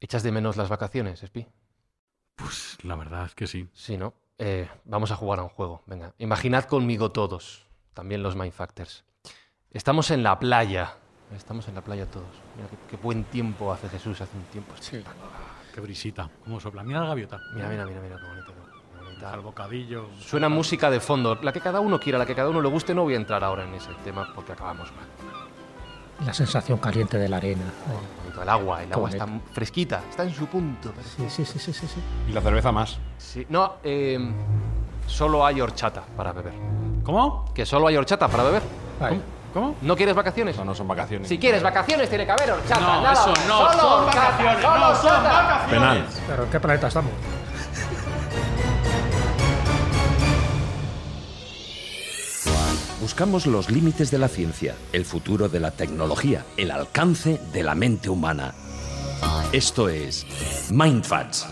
¿Echas de menos las vacaciones, Espi? Pues la verdad es que sí. Sí, ¿no? Eh, vamos a jugar a un juego. Venga, imaginad conmigo todos, también los Mindfactors. Estamos en la playa. Estamos en la playa todos. Mira qué, qué buen tiempo hace Jesús, hace un tiempo. Sí. Qué brisita. ¿Cómo sopla? Mira la gaviota. Mira, mira, mira, mira, qué bonito. qué bonita. Al bocadillo. Suena música de fondo, la que cada uno quiera, la que cada uno le guste. No voy a entrar ahora en ese tema porque acabamos mal. La sensación caliente de la arena. El agua, el agua está fresquita, está en su punto. Sí, sí, sí, sí, sí. sí. Y la cerveza más. Sí. No, eh, solo hay horchata para beber. ¿Cómo? Que solo hay horchata para beber. ¿Cómo? ¿No quieres vacaciones? Eso no son vacaciones. Si quieres vacaciones, tiene que haber horchata. No, nada eso no, Solo son vacaciones, solo no, son vacaciones. Penal. Pero ¿en qué planeta estamos? Buscamos los límites de la ciencia, el futuro de la tecnología, el alcance de la mente humana. Esto es Mindfacts.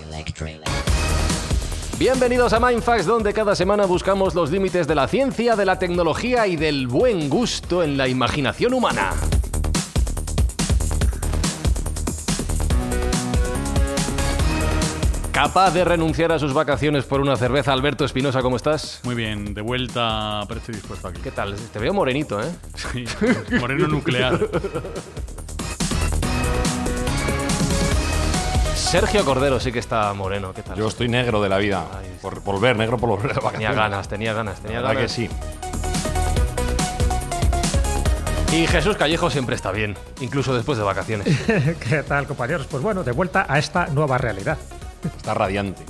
Bienvenidos a Mindfax, donde cada semana buscamos los límites de la ciencia, de la tecnología y del buen gusto en la imaginación humana. Capaz de renunciar a sus vacaciones por una cerveza, Alberto Espinosa, ¿cómo estás? Muy bien, de vuelta, pero estoy dispuesto aquí. ¿Qué tal? Te veo morenito, ¿eh? Sí, moreno nuclear. Sergio Cordero sí que está moreno, ¿qué tal? Yo estoy negro de la vida. Por volver, negro por volver de Tenía vacaciones. ganas, tenía ganas, tenía La verdad ganas. que sí. Y Jesús Callejo siempre está bien, incluso después de vacaciones. ¿Qué tal, compañeros? Pues bueno, de vuelta a esta nueva realidad. Está radiante.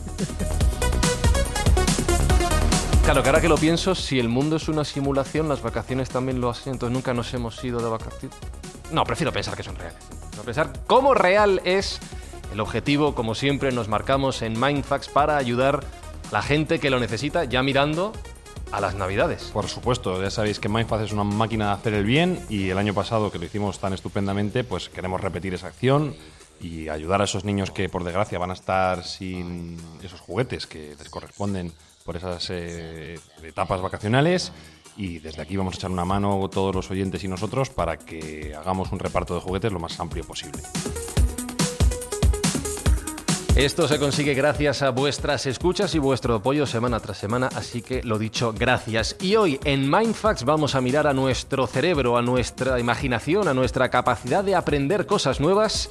Claro, que ahora que lo pienso, si el mundo es una simulación, las vacaciones también lo hacen, entonces nunca nos hemos ido de vacaciones. No, prefiero pensar que son reales. Prefiero pensar cómo real es el objetivo, como siempre nos marcamos en Mindfax para ayudar a la gente que lo necesita, ya mirando a las navidades. Por supuesto, ya sabéis que Mindfaz es una máquina de hacer el bien y el año pasado que lo hicimos tan estupendamente, pues queremos repetir esa acción y ayudar a esos niños que por desgracia van a estar sin esos juguetes que les corresponden por esas eh, etapas vacacionales. Y desde aquí vamos a echar una mano todos los oyentes y nosotros para que hagamos un reparto de juguetes lo más amplio posible. Esto se consigue gracias a vuestras escuchas y vuestro apoyo semana tras semana, así que lo dicho, gracias. Y hoy en Mindfax vamos a mirar a nuestro cerebro, a nuestra imaginación, a nuestra capacidad de aprender cosas nuevas,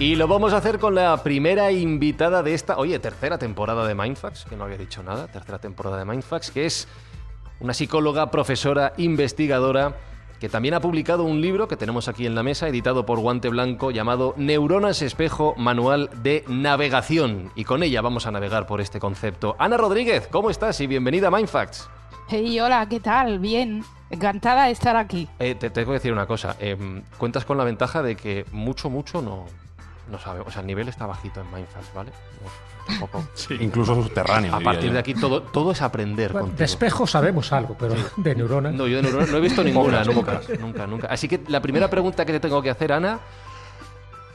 Y lo vamos a hacer con la primera invitada de esta, oye, tercera temporada de Mindfax, que no había dicho nada, tercera temporada de Mindfax, que es una psicóloga, profesora, investigadora, que también ha publicado un libro que tenemos aquí en la mesa, editado por Guante Blanco, llamado Neuronas Espejo, Manual de Navegación. Y con ella vamos a navegar por este concepto. Ana Rodríguez, ¿cómo estás? Y bienvenida a Mindfax. Hey, hola, ¿qué tal? Bien, encantada de estar aquí. Eh, te tengo que decir una cosa. eh, cuentas con la ventaja de que mucho, mucho no, no sabe. O sea, el nivel está bajito en Mindfast, ¿vale? No, tampoco. Incluso subterráneo. A partir yo. de aquí todo, todo es aprender Bueno, contigo. de espejo sabemos algo, pero de neuronas. No, yo de neuronas no he visto ninguna, nunca, nunca, nunca. Así que la primera pregunta que te tengo que hacer, Ana,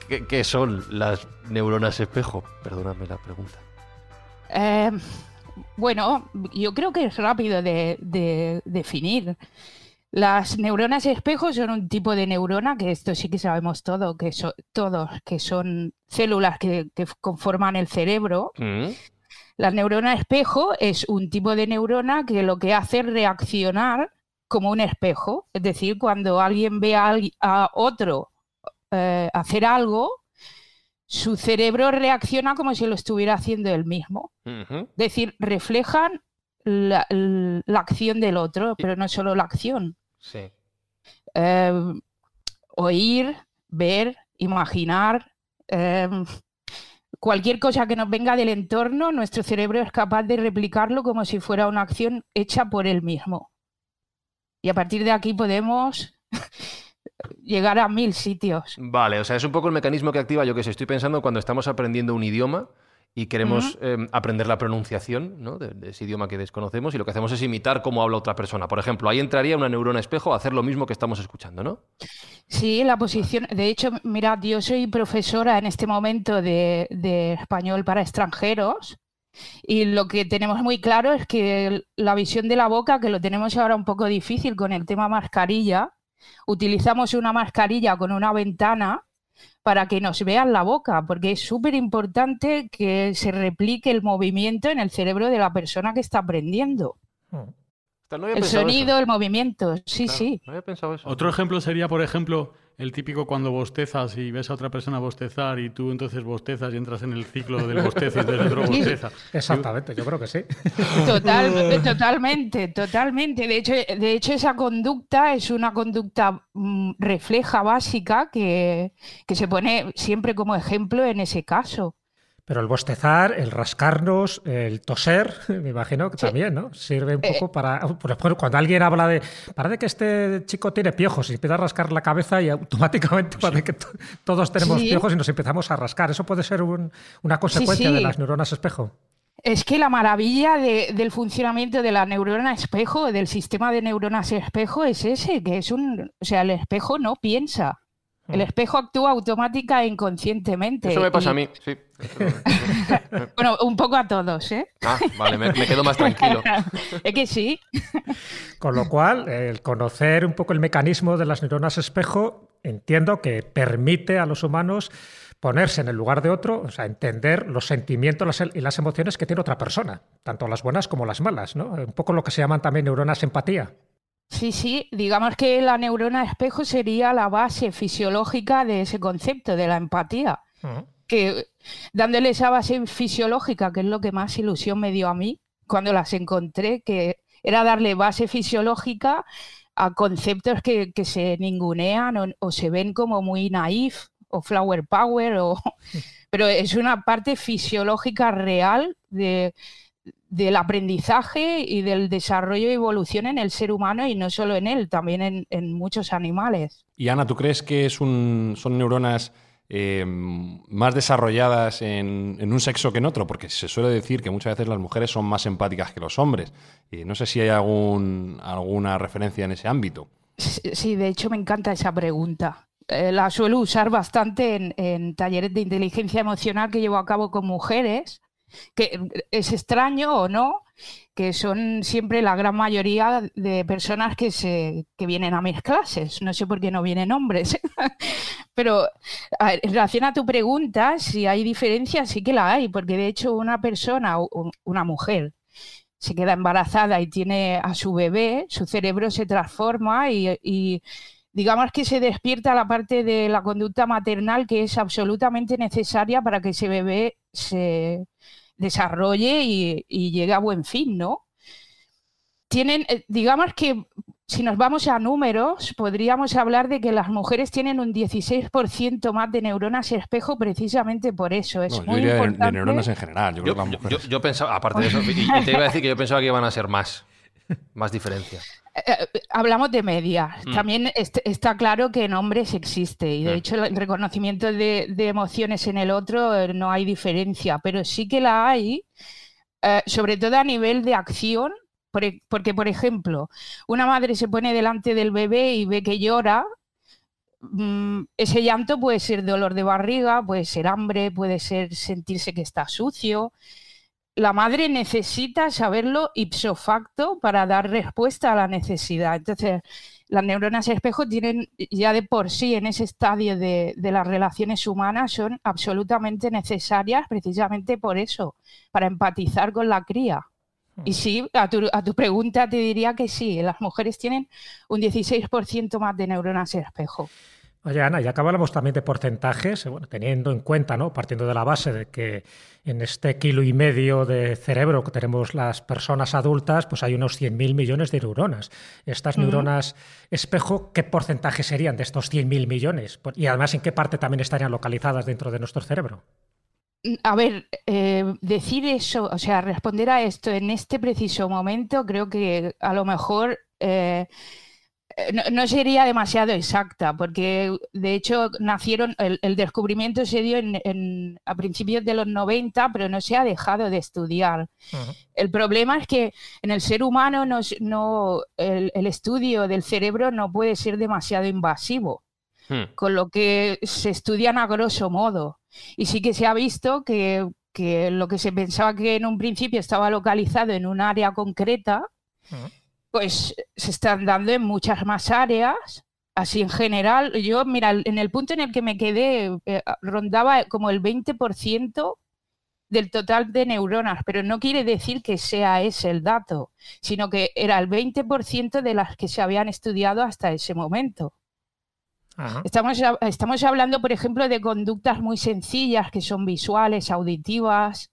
¿qué, qué son las neuronas espejo? Perdóname la pregunta. Eh, bueno, yo creo que es rápido de, de definir. Las neuronas espejo son un tipo de neurona, que esto sí que sabemos todo, que son todos, que son células que, que conforman el cerebro. Mm. La neurona espejo es un tipo de neurona que lo que hace es reaccionar como un espejo. Es decir, cuando alguien ve a, otro eh, hacer algo, su cerebro reacciona como si lo estuviera haciendo él mismo. Es decir, reflejan la, la acción del otro, pero no solo la acción. Sí. Eh, oír, ver, imaginar, eh, cualquier cosa que nos venga del entorno, nuestro cerebro es capaz de replicarlo como si fuera una acción hecha por él mismo. Y a partir de aquí podemos llegar a mil sitios. Vale, o sea, es un poco el mecanismo que activa, yo que sé, estoy pensando cuando estamos aprendiendo un idioma y queremos eh, aprender la pronunciación ¿no? de, de ese idioma que desconocemos y lo que hacemos es imitar cómo habla otra persona. Por ejemplo, ahí entraría una neurona espejo a hacer lo mismo que estamos escuchando, ¿no? Sí, la posición. De hecho, mirad, yo soy profesora en este momento de, de español para extranjeros y lo que tenemos muy claro es que la visión de la boca, que lo tenemos ahora un poco difícil con el tema mascarilla, utilizamos una mascarilla con una ventana para que nos vean la boca, porque es súper importante que se replique el movimiento en el cerebro de la persona que está aprendiendo. Mm. No había El sonido, eso. el movimiento, sí, Claro, sí. No había pensado eso. Otro ejemplo sería, por ejemplo, el típico cuando bostezas y ves a otra persona bostezar y tú entonces bostezas y entras en el ciclo del bostezo y entonces otro bosteza. Exactamente, yo creo que sí. Total, totalmente, totalmente. De hecho, de hecho, esa conducta es una conducta mm, refleja básica que, que se pone siempre como ejemplo en ese caso. Pero el bostezar, el rascarnos, el toser, me imagino que Sí. también, ¿no? Sirve un Eh, poco para. Por ejemplo, cuando alguien habla de. Parece que este chico tiene piojos y empieza a rascar la cabeza y automáticamente parece que to- todos tenemos Sí. piojos y nos empezamos a rascar. Eso puede ser un- una consecuencia sí. de las neuronas espejo. Es que la maravilla de- del funcionamiento de la neurona espejo, del sistema de neuronas espejo, es ese, que es un. O sea, el espejo no piensa. El espejo actúa automática e inconscientemente. Eso me pasa y- a mí, sí. Bueno, un poco a todos, ¿eh? Ah, vale, me, me quedo más tranquilo. es que sí. Con lo cual, el conocer un poco el mecanismo de las neuronas espejo, entiendo que permite a los humanos ponerse en el lugar de otro, o sea, entender los sentimientos las- y las emociones que tiene otra persona, tanto las buenas como las malas, ¿no? Un poco lo que se llaman también neuronas empatía. Sí, sí, digamos que la neurona espejo sería la base fisiológica de ese concepto, de la empatía. Que dándole esa base fisiológica, que es lo que más ilusión me dio a mí cuando las encontré, que era darle base fisiológica a conceptos que, que se ningunean o, o se ven como muy naif o flower power, o, pero es una parte fisiológica real de, del aprendizaje y del desarrollo y evolución en el ser humano y no solo en él, también en, en muchos animales. Y Ana, ¿tú crees que es un, son neuronas eh, más desarrolladas en, en un sexo que en otro? Porque se suele decir que muchas veces las mujeres son más empáticas que los hombres. Y no sé si hay algún, alguna referencia en ese ámbito. Sí, sí, de hecho me encanta esa pregunta. Eh, la suelo usar bastante en, en talleres de inteligencia emocional que llevo a cabo con mujeres, que es extraño o no, que son siempre la gran mayoría de personas que, se, que vienen a mis clases. No sé por qué no vienen hombres. Pero en relación a tu pregunta, si hay diferencias, sí que la hay, porque de hecho una persona, una mujer, se queda embarazada y tiene a su bebé, su cerebro se transforma y, digamos que se despierta la parte de la conducta maternal que es absolutamente necesaria para que ese bebé se desarrolle y, y llegue a buen fin, ¿no? Tienen, eh, digamos que si nos vamos a números, podríamos hablar de que las mujeres tienen un 16% más de neuronas espejo precisamente por eso. Es No, yo muy diría de, neuronas en general. Yo creo que las mujeres. yo- yo pensaba, aparte de eso, y, y te iba a decir que yo pensaba que iban a ser más, más diferencias. Eh, hablamos de media. Mm. También est- está claro que en hombres existe y de Mm. hecho el reconocimiento de, de emociones en el otro eh, no hay diferencia, pero sí que la hay, eh, sobre todo a nivel de acción, e- porque por ejemplo, una madre se pone delante del bebé y ve que llora. mm, Ese llanto puede ser dolor de barriga, puede ser hambre, puede ser sentirse que está sucio. La madre necesita saberlo ipso facto para dar respuesta a la necesidad. Entonces, las neuronas espejo tienen ya de por sí en ese estadio de, las relaciones humanas son absolutamente necesarias precisamente por eso, para empatizar con la cría. Y mm. sí, a tu, a tu pregunta te diría que sí, las mujeres tienen un 16% más de neuronas espejo. Oye, Ana, ya acabamos también de porcentajes, bueno, teniendo en cuenta, ¿no? partiendo de la base de que en este kilo y medio de cerebro que tenemos las personas adultas, pues hay unos 100.000 millones de neuronas. Estas neuronas espejo, ¿qué porcentaje serían de estos 100.000 millones? Y además, ¿en qué parte también estarían localizadas dentro de nuestro cerebro? Mm, a ver, eh, decir eso, o sea, responder a esto en este preciso momento, creo que a lo mejor... Eh, eh, no, sería demasiado exacta, porque de hecho nacieron, el, descubrimiento se dio en, a principios de los 90, pero no se ha dejado de estudiar. El problema es que en el ser humano no, el, estudio del cerebro no puede ser demasiado invasivo, hmm. con lo que se estudian a grosso modo. Y sí que se ha visto que, que lo que se pensaba que en un principio estaba localizado en un área concreta, pues se están dando en muchas más áreas. Así en general, yo, mira, en el punto en el que me quedé, eh, rondaba como el 20% del total de neuronas, pero no quiere decir que sea ese el dato, sino que era el 20% de las que se habían estudiado hasta ese momento. Estamos, estamos hablando, por ejemplo, de conductas muy sencillas que son visuales, auditivas,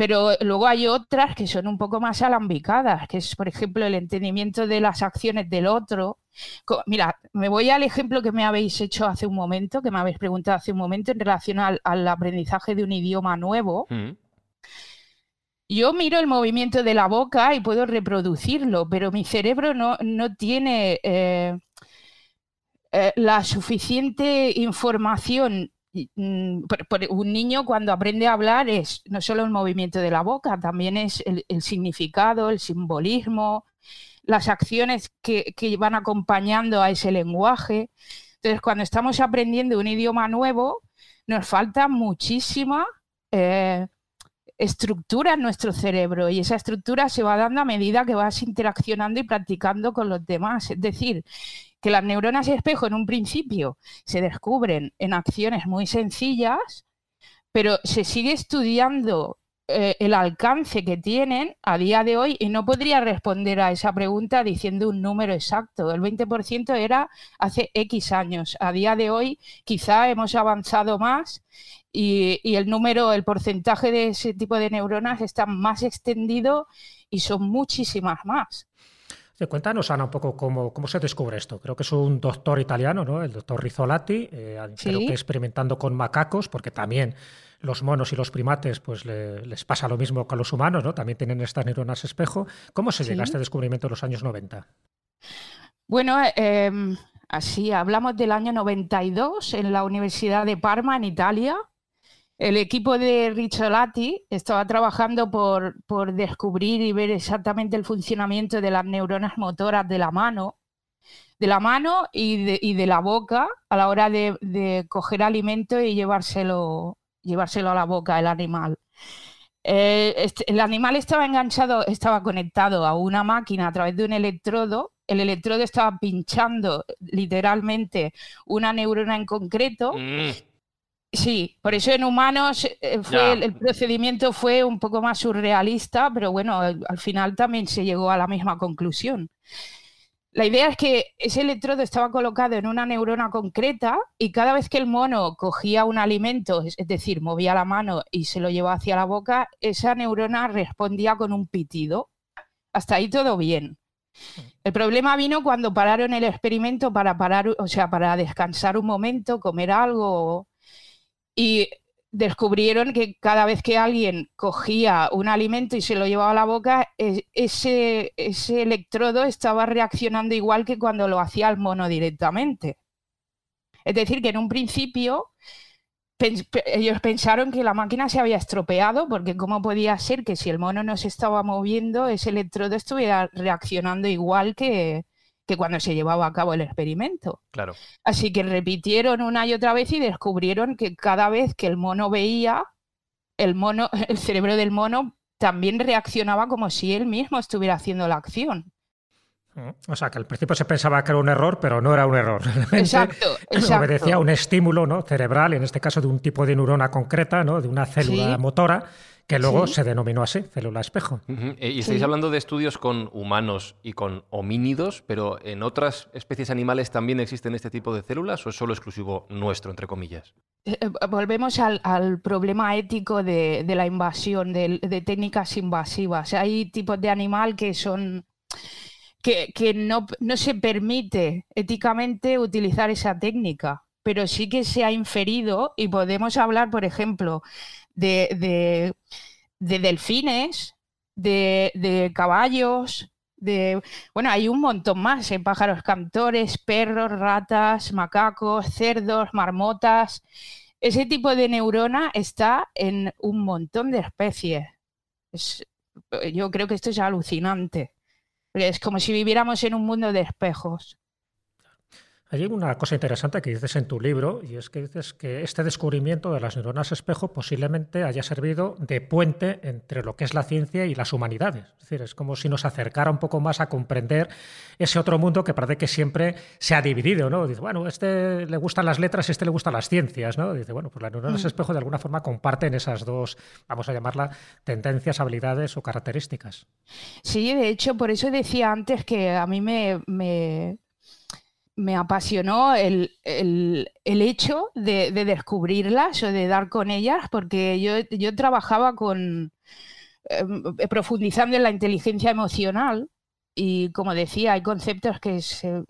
pero luego hay otras que son un poco más alambicadas, que es, por ejemplo, el entendimiento de las acciones del otro. Mira, me voy al ejemplo que me habéis hecho hace un momento, que me habéis preguntado hace un momento en relación al, aprendizaje de un idioma nuevo. Mm. Yo miro el movimiento de la boca y puedo reproducirlo, pero mi cerebro no, tiene eh, eh, la suficiente información un niño cuando aprende a hablar es no solo el movimiento de la boca, también es el, significado, el simbolismo, las acciones que, van acompañando a ese lenguaje. Entonces, cuando estamos aprendiendo un idioma nuevo, nos falta muchísima eh, estructura en nuestro cerebro y esa estructura se va dando a medida que vas interaccionando y practicando con los demás. Es decir, que las neuronas espejo en un principio se descubren en acciones muy sencillas, pero se sigue estudiando eh, el alcance que tienen a día de hoy y no podría responder a esa pregunta diciendo un número exacto. El 20% era hace X años. A día de hoy quizá hemos avanzado más y, y el número, el porcentaje de ese tipo de neuronas está más extendido y son muchísimas más. Cuéntanos, Ana, un poco cómo, cómo, se descubre esto. Creo que es un doctor italiano, ¿no? el doctor Rizzolatti, eh, creo que experimentando con macacos, porque también los monos y los primates pues les pasa lo mismo con los humanos, ¿no? también tienen estas neuronas espejo. ¿Cómo se llega a este descubrimiento en los años 90? Bueno, em, así hablamos del año 92 en la Universidad de Parma, en Italia. El equipo de Ricciolati estaba trabajando por, descubrir y ver exactamente el funcionamiento de las neuronas motoras de la mano, de la mano y de, la boca a la hora de, coger alimento y llevárselo, llevárselo a la boca el animal. Eh, este, el animal estaba enganchado, estaba conectado a una máquina a través de un electrodo. El electrodo estaba pinchando literalmente una neurona en concreto. Mm. Sí, por eso en humanos eh, fue, el, procedimiento fue un poco más surrealista, pero bueno, al final también se llegó a la misma conclusión. La idea es que ese electrodo estaba colocado en una neurona concreta y cada vez que el mono cogía un alimento, es decir, movía la mano y se lo llevaba hacia la boca, esa neurona respondía con un pitido. Hasta ahí todo bien. El problema vino cuando pararon el experimento para parar, o sea, para descansar un momento, comer algo y descubrieron que cada vez que alguien cogía un alimento y se lo llevaba a la boca, e, ese, ese electrodo estaba reaccionando igual que cuando lo hacía el mono directamente. Es decir, que en un principio ellos pensaron que la máquina se había estropeado porque cómo podía ser que si el mono no se estaba moviendo, ese electrodo estuviera reaccionando igual que, que cuando se llevaba a cabo el experimento. Claro. Así que repitieron una y otra vez y descubrieron que cada vez que el mono veía, el mono, el cerebro del mono también reaccionaba como si él mismo estuviera haciendo la acción. O sea, que al principio se pensaba que era un error, pero no era un error. exacto, exacto. Obedecía a un estímulo ¿no? cerebral, en este caso de un tipo de neurona concreta, ¿no? de una célula motora, que luego se denominó así, célula espejo. Eh, y estáis hablando de estudios con humanos y con homínidos, pero ¿en otras especies animales también existen este tipo de células o es solo exclusivo nuestro, entre comillas? Eh, eh, volvemos al, problema ético de, la invasión, de, técnicas invasivas. Hay tipos de animal que son que, no, se permite éticamente utilizar esa técnica, pero sí que se ha inferido y podemos hablar, por ejemplo, de, delfines, de, caballos, de bueno, hay un montón más, ¿eh? pájaros cantores, perros, ratas, macacos, cerdos, marmotas. Ese tipo de neurona está en un montón de especies. yo creo que esto es alucinante. Es como si viviéramos en un mundo de espejos. Hay una cosa interesante que dices en tu libro, y es que dices que este descubrimiento de las neuronas espejo posiblemente haya servido de puente entre lo que es la ciencia y las humanidades. Es decir, es como si nos acercara un poco más a comprender ese otro mundo que parece que siempre se ha dividido, ¿no? Dice, bueno, este le gustan las letras, este le gustan las ciencias, ¿no? Dice, bueno, pues las neuronas mm. espejo de alguna forma comparten esas dos, vamos a llamarla, tendencias, habilidades o características. Sí, de hecho, por eso decía antes que a mí me me apasionó el, hecho de, descubrirlas o de dar con ellas, porque yo, yo trabajaba con em, profundizando en la inteligencia emocional y como decía, hay conceptos que se,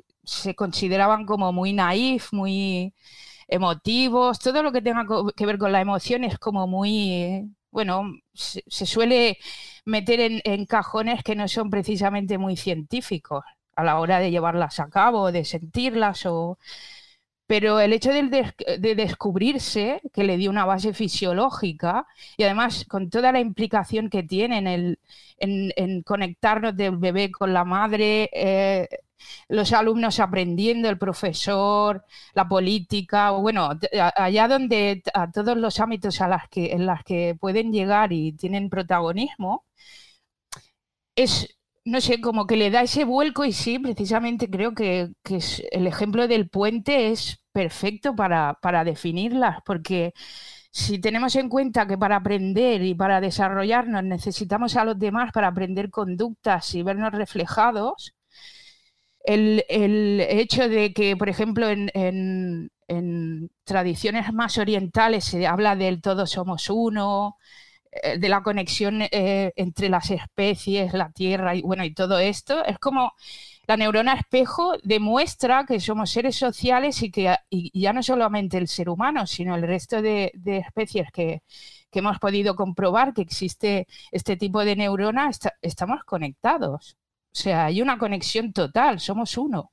consideraban como muy naif, muy emotivos, todo lo que tenga que ver con la emoción es como muy, bueno, se, suele meter en cajones que no son precisamente muy científicos a la hora de llevarlas a cabo, de sentirlas o... Pero el hecho de, descubrirse, que le dio una base fisiológica, y además con toda la implicación que tiene en, el, en, conectarnos del bebé con la madre, eh, los alumnos aprendiendo, el profesor, la política, bueno, allá donde a todos los ámbitos a las que, en las que pueden llegar y tienen protagonismo, es, no sé, como que le da ese vuelco y sí, precisamente creo que, el ejemplo del puente es perfecto para, para definirlas, porque si tenemos en cuenta que para aprender y para desarrollarnos necesitamos a los demás para aprender conductas y vernos reflejados, el, hecho de que, por ejemplo, en, en, tradiciones más orientales se habla del todos somos uno, de la conexión eh, entre las especies, la Tierra y bueno, y todo esto, es como la neurona espejo demuestra que somos seres sociales y que ya no solamente el ser humano, sino el resto de, especies que, hemos podido comprobar que existe este tipo de neurona, estamos conectados. O sea, hay una conexión total, somos uno.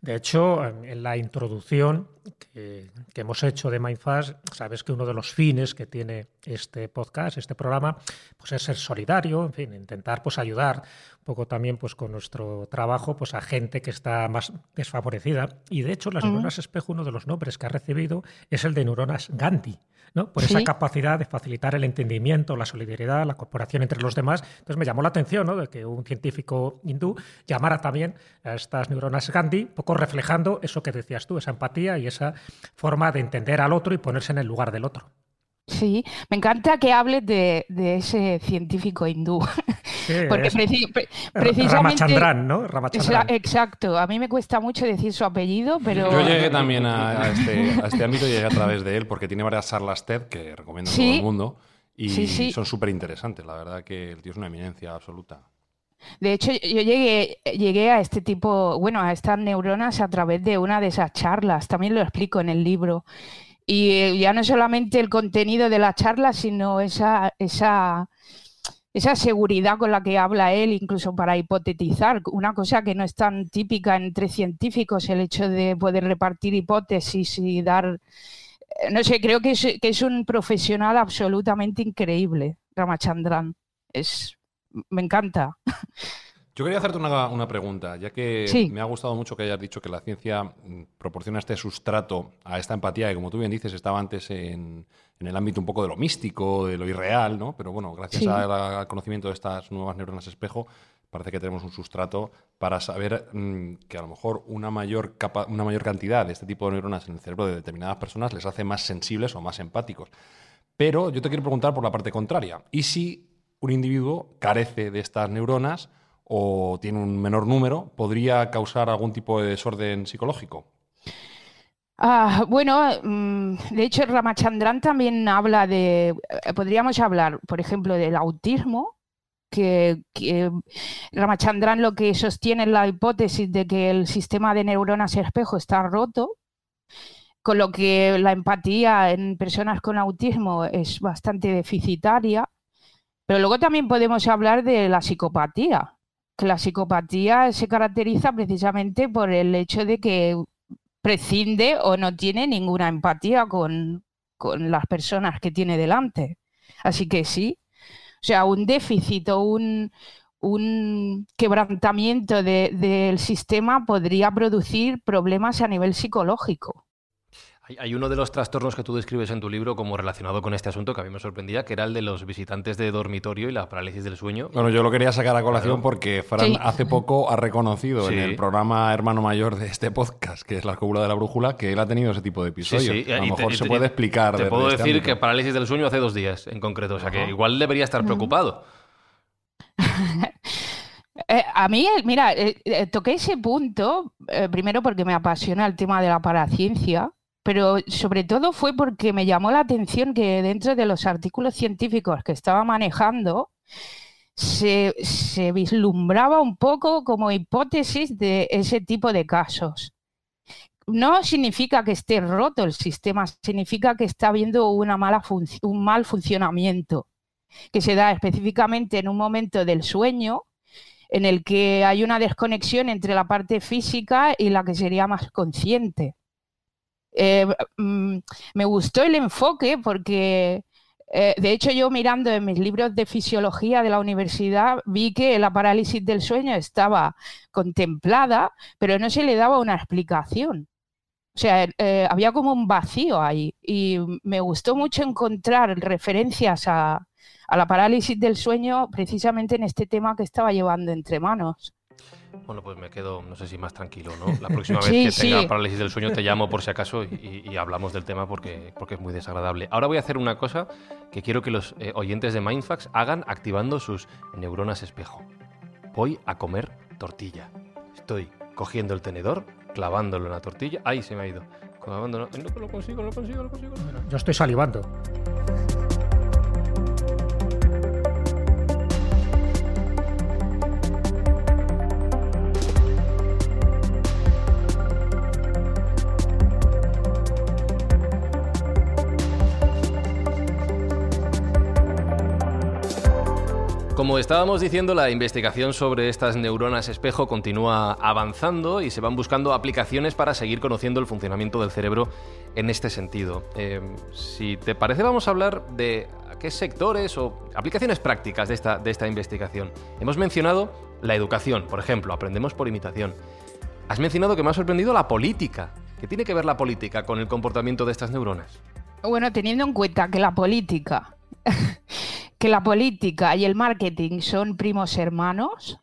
De hecho, en la introducción que, hemos hecho de Mindfast, sabes que uno de los fines que tiene este podcast, este programa, pues es ser solidario, en fin, intentar pues ayudar un poco también pues con nuestro trabajo pues a gente que está más desfavorecida. Y de hecho, las neuronas espejo, uno de los nombres que ha recibido es el de neuronas Gandhi por esa capacidad de facilitar el entendimiento, la solidaridad, la cooperación entre los demás. Entonces me llamó la atención ¿no? de que un científico hindú llamara también a estas neuronas Gandhi, un poco reflejando eso que decías tú, esa empatía y esa forma de entender al otro y ponerse en el lugar del otro. Sí, me encanta que hables de, ese científico hindú. Porque precisamente. Ramachandran, ¿no? Exacto. A mí me cuesta mucho decir su apellido, pero. Yo llegué también a, este, este, ámbito, llegué a través de él, porque tiene varias charlas TED que recomiendo a todo el mundo. Y son súper interesantes. La verdad que el tío es una eminencia absoluta. De hecho, yo llegué, llegué a este tipo, bueno, a estas neuronas a través de una de esas charlas. También lo explico en el libro. Y eh, ya no solamente el contenido de la charla, sino esa, esa, esa seguridad con la que habla él, incluso para hipotetizar, una cosa que no es tan típica entre científicos, el hecho de poder repartir hipótesis y dar, eh, no sé, creo que es, que es un profesional absolutamente increíble, Ramachandran. Es, me encanta. Yo quería hacerte una, una pregunta, ya que Sí. me ha gustado mucho que hayas dicho que la ciencia mm, proporciona este sustrato a esta empatía, que como tú bien dices, estaba antes en, en el ámbito un poco de lo místico, de lo irreal, ¿no? Pero bueno, gracias Sí. al conocimiento de estas nuevas neuronas espejo, parece que tenemos un sustrato para saber mm, que a lo mejor una mayor, capa- una mayor cantidad de este tipo de neuronas en el cerebro de determinadas personas les hace más sensibles o más empáticos. Pero yo te quiero preguntar por la parte contraria. ¿Y si un individuo carece de estas neuronas o tiene un menor número, podría causar algún tipo de desorden psicológico? Ah, bueno, mm, de hecho Ramachandran también habla de, eh, podríamos hablar, por ejemplo, del autismo, que, Ramachandran lo que sostiene es la hipótesis de que el sistema de neuronas espejo está roto, con lo que la empatía en personas con autismo es bastante deficitaria. Pero luego también podemos hablar de la psicopatía, la psicopatía se caracteriza precisamente por el hecho de que prescinde o no tiene ninguna empatía con, las personas que tiene delante. Así que sí, o sea, un déficit o un, quebrantamiento de- del sistema podría producir problemas a nivel psicológico. Hay, hay uno de los trastornos que tú describes en tu libro como relacionado con este asunto que a mí me sorprendía, que era el de los visitantes de dormitorio y la parálisis del sueño. Bueno, yo lo quería sacar a colación Claro. porque Fran Sí. hace poco ha reconocido en el programa hermano mayor de este podcast, que es La Cúpula de la Brújula, que él ha tenido ese tipo de episodios. sí. A lo te- mejor se te- puede explicar. Te puedo este decir ámbito. que parálisis del sueño hace dos días en concreto. O sea que igual debería estar preocupado. Eh, a mí, eh, mira, eh, eh, toqué ese punto, eh, primero porque me apasiona el tema de la paraciencia, pero sobre todo fue porque me llamó la atención que dentro de los artículos científicos que estaba manejando, se, vislumbraba un poco como hipótesis de ese tipo de casos. No significa que esté roto el sistema, significa que está habiendo una mala un mal funcionamiento, que se da específicamente en un momento del sueño en el que hay una desconexión entre la parte física y la que sería más consciente. Eh, mm, me gustó el enfoque porque, eh, de hecho, yo mirando en mis libros de fisiología de la universidad vi que la parálisis del sueño estaba contemplada, pero no se le daba una explicación. O sea, eh, había como un vacío ahí y me gustó mucho encontrar referencias a, a la parálisis del sueño precisamente en este tema que estaba llevando entre manos. Bueno, pues me quedo, no sé si más tranquilo, ¿no? La próxima vez Sí, que tenga sí. parálisis del sueño te llamo por si acaso y, y hablamos del tema porque, porque es muy desagradable. Ahora voy a hacer una cosa que quiero que los eh, oyentes de Mindfax hagan activando sus neuronas espejo. Voy a comer tortilla. Estoy cogiendo el tenedor, clavándolo en la tortilla. ¡Ay, se me ha ido! Clavándolo. No, no lo consigo, no lo consigo, no lo consigo. Yo estoy salivando. Como estábamos diciendo, la investigación sobre estas neuronas espejo continúa avanzando y se van buscando aplicaciones para seguir conociendo el funcionamiento del cerebro en este sentido. Eh, si te parece, vamos a hablar de qué sectores o aplicaciones prácticas de esta, de esta investigación. Hemos mencionado la educación, por ejemplo, aprendemos por imitación. Has mencionado que me ha sorprendido la política. ¿Qué tiene que ver la política con el comportamiento de estas neuronas? Bueno, teniendo en cuenta que la política, que la política y el marketing son primos hermanos,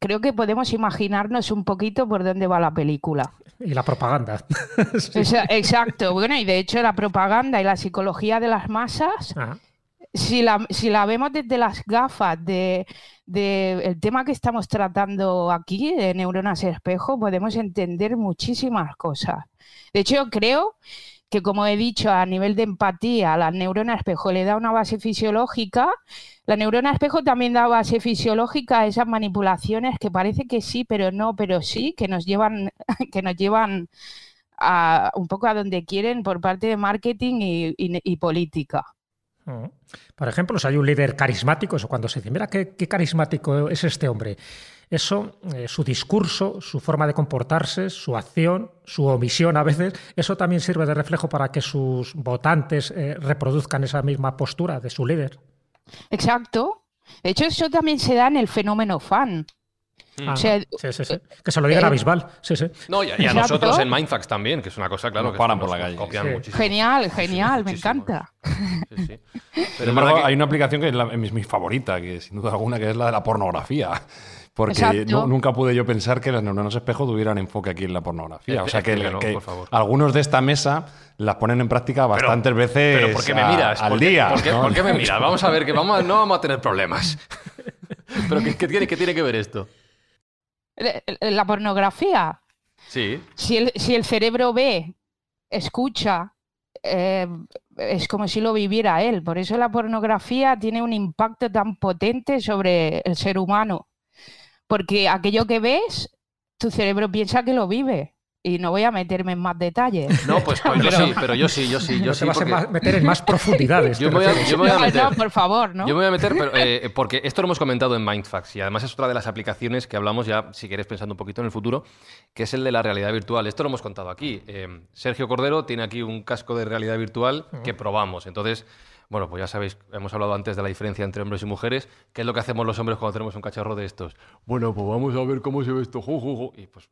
creo que podemos imaginarnos un poquito por dónde va la película. Y la propaganda. Sí. Exacto. Bueno, y de hecho la propaganda y la psicología de las masas Ah, si la, si la vemos desde las gafas de, de el tema que estamos tratando aquí, de neuronas espejo, podemos entender muchísimas cosas. De hecho, creo que, como he dicho, a nivel de empatía, la neurona espejo le da una base fisiológica. La neurona espejo también da base fisiológica a esas manipulaciones que parece que sí, pero no, pero sí, que nos llevan, que nos llevan a, un poco a donde quieren por parte de marketing y, política. mm. Por ejemplo, si hay un líder carismático, eso cuando se dice, mira qué, qué carismático es este hombre. Eso, eh, su discurso, su forma de comportarse, su acción, su omisión a veces, eso también sirve de reflejo para que sus votantes eh, reproduzcan esa misma postura de su líder. Exacto. De hecho, eso también se da en el fenómeno fan. Ah, O sea, sí, sí, sí. Que se lo digan a eh, Bisbal. Sí, sí. No, y a, y a nosotros en Mindfax también, que es una cosa, claro, Nos que paran nos por la calle. copian Sí. muchísimo. Genial, genial, me Muchísimo. encanta. Sí, sí. Sin Pero embargo, que- hay una aplicación que es, la- es mi favorita, que sin duda alguna, que es la de la pornografía. Porque Exacto. nunca pude yo pensar que las neuronas espejo tuvieran enfoque aquí en la pornografía. O sea, que, Explícanos, que por favor. algunos de esta mesa las ponen en práctica bastantes veces Pero ¿por qué me a- miras? al ¿Por qué- día. ¿por qué, ¿no? por qué me miras? Vamos a ver, que vamos a- no vamos a tener problemas. ¿Pero qué, qué tiene, qué tiene que ver esto? La pornografía. Sí. Si el, si el cerebro ve, escucha, eh, es como si lo viviera él. Por eso la pornografía tiene un impacto tan potente sobre el ser humano. Porque aquello que ves, tu cerebro piensa que lo vive. Y no voy a meterme en más detalles. No, pues, pues yo Pero- sí, pero yo sí, yo sí, yo no sí. te vas porque- a meter en más profundidades. Yo me voy a- yo me voy a No, meter. no, por favor, ¿no? Yo me voy a meter, pero, eh, porque esto lo hemos comentado en Mindfax y además es otra de las aplicaciones que hablamos ya, si queréis, pensando un poquito en el futuro, que es el de la realidad virtual. Esto lo hemos contado aquí. Eh, Sergio Cordero tiene aquí un casco de realidad virtual que probamos. Entonces, bueno, pues ya sabéis, hemos hablado antes de la diferencia entre hombres y mujeres. ¿Qué es lo que hacemos los hombres cuando tenemos un cacharro de estos? Bueno, pues vamos a ver cómo se ve esto. ju, ju, ju. Y pues,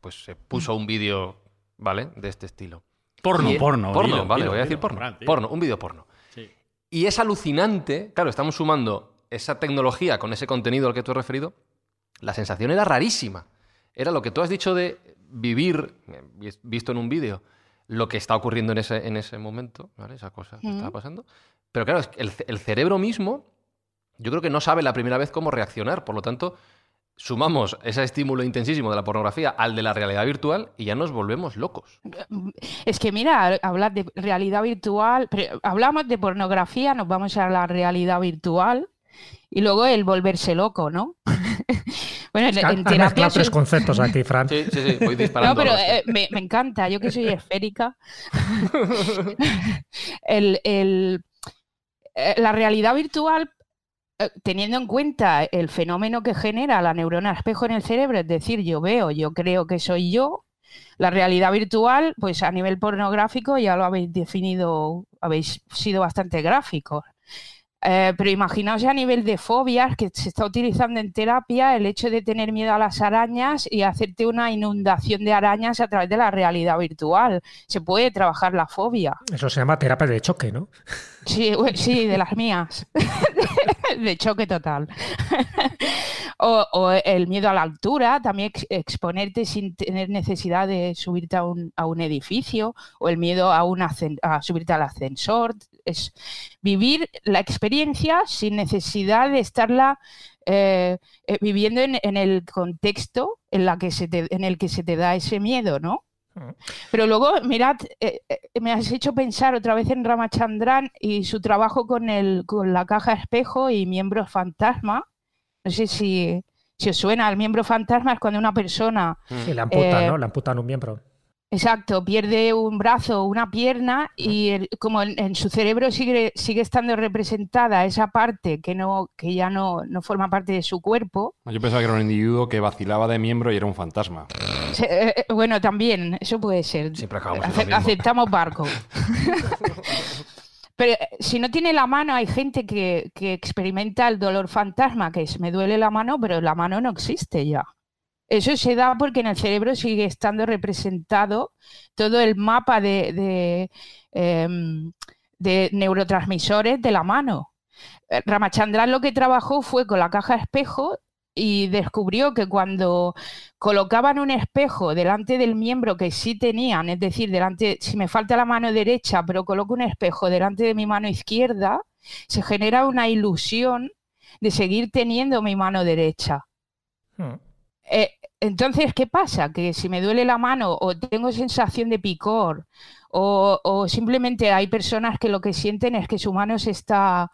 pues se puso un vídeo, ¿vale? De este estilo. Porno, Y- porno. Porno, dilo, vale, dilo, voy a decir dilo, porno. Porno, un vídeo porno. Sí. Y es alucinante, claro, estamos sumando esa tecnología con ese contenido al que tú has referido. La sensación era rarísima. Era lo que tú has dicho de vivir, eh, vis- visto en un vídeo, lo que está ocurriendo en ese, en ese momento, ¿vale? Esa cosa que estaba pasando. Pero claro, es que el, el cerebro mismo, yo creo que no sabe la primera vez cómo reaccionar. Por lo tanto, sumamos ese estímulo intensísimo de la pornografía al de la realidad virtual y ya nos volvemos locos. Es que mira, hablar de realidad virtual, pero hablamos de pornografía, nos vamos a la realidad virtual y luego el volverse loco, ¿no? bueno, en, Es que has en mezclado terapia tres soy- conceptos aquí, Fran. Sí, sí, sí, voy No, disparando. pero a los- eh, me, me encanta, yo que soy esférica. el, el- eh, la realidad virtual, eh, teniendo en cuenta el fenómeno que genera la neurona espejo en el cerebro, es decir, yo veo, yo creo que soy yo, la realidad virtual, pues a nivel pornográfico ya lo habéis definido, habéis sido bastante gráficos. Eh, pero imaginaos ya a nivel de fobias que se está utilizando en terapia el hecho de tener miedo a las arañas y hacerte una inundación de arañas a través de la realidad virtual. Se puede trabajar la fobia. Eso se llama terapia de choque, ¿no? Sí, sí, de las mías. de choque total. o, o el miedo a la altura, también ex- exponerte sin tener necesidad de subirte a un, a un edificio, o el miedo a, un a subirte al ascensor. Es vivir la experiencia sin necesidad de estarla eh, eh, viviendo en, en el contexto en, la que se te- en el que se te da ese miedo, ¿no? Pero luego, mirad, eh, eh, me has hecho pensar otra vez en Ramachandran y su trabajo con, el, con la caja espejo y miembros fantasma. No sé si, si os suena, el miembro fantasma es cuando una persona, Y le amputan, Eh, ¿no? Le amputan un miembro. Exacto, pierde un brazo o una pierna y el- como en, en su cerebro sigue, sigue estando representada esa parte que, no, que ya no, no forma parte de su cuerpo, Yo pensaba que era un individuo que vacilaba de miembro y era un fantasma. Se- eh, eh, bueno, también, eso puede ser. Siempre acabamos Ace- aceptamos barco. Pero eh, si no tiene la mano, hay gente que, que experimenta el dolor fantasma, que es me duele la mano, pero la mano no existe ya. Eso se da porque en el cerebro sigue estando representado todo el mapa de, de, em, neurotransmisores de la mano. Eh, Ramachandran lo que trabajó fue con la caja espejo y descubrió que cuando colocaban un espejo delante del miembro que sí tenían, es decir, delante, si me falta la mano derecha, pero coloco un espejo delante de mi mano izquierda, se genera una ilusión de seguir teniendo mi mano derecha. Hmm. Eh, entonces, ¿qué pasa? Que si me duele la mano o tengo sensación de picor o, simplemente hay personas que lo que sienten es que su mano se está,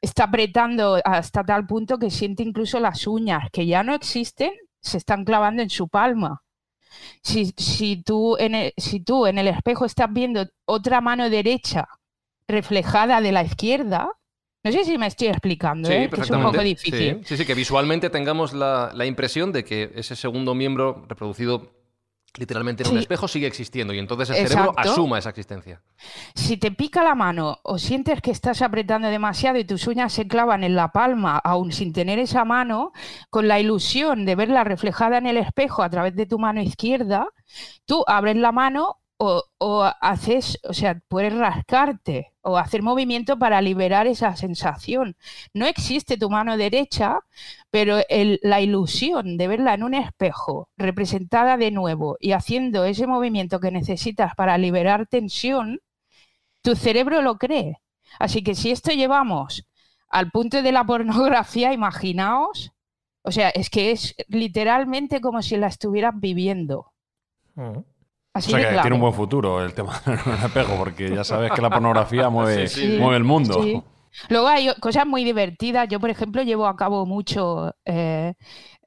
está apretando hasta tal punto que siente incluso las uñas que ya no existen, se están clavando en su palma. Si, si, tú en si tú en el espejo estás viendo otra mano derecha reflejada de la izquierda, no sé si me estoy explicando, Sí, ¿eh? que es un poco difícil. Sí, sí, sí, que visualmente tengamos la, la impresión de que ese segundo miembro reproducido literalmente en un espejo sigue existiendo y entonces el cerebro asuma esa existencia. Si te pica la mano o sientes que estás apretando demasiado y tus uñas se clavan en la palma, aún sin tener esa mano, con la ilusión de verla reflejada en el espejo a través de tu mano izquierda, tú abres la mano o, o haces, o sea, puedes rascarte o hacer movimiento para liberar esa sensación. No existe tu mano derecha, pero la ilusión de verla en un espejo, representada de nuevo y haciendo ese movimiento que necesitas para liberar tensión, tu cerebro lo cree. Así que si esto llevamos al punto de la pornografía, imaginaos, o sea, es que es literalmente como si la estuvieras viviendo. Mm. O sea que claro. tiene un buen futuro el tema del espejo, porque ya sabes que la pornografía mueve, Sí, sí. mueve el mundo. Sí. Luego hay cosas muy divertidas. Yo, por ejemplo, llevo a cabo mucho, eh,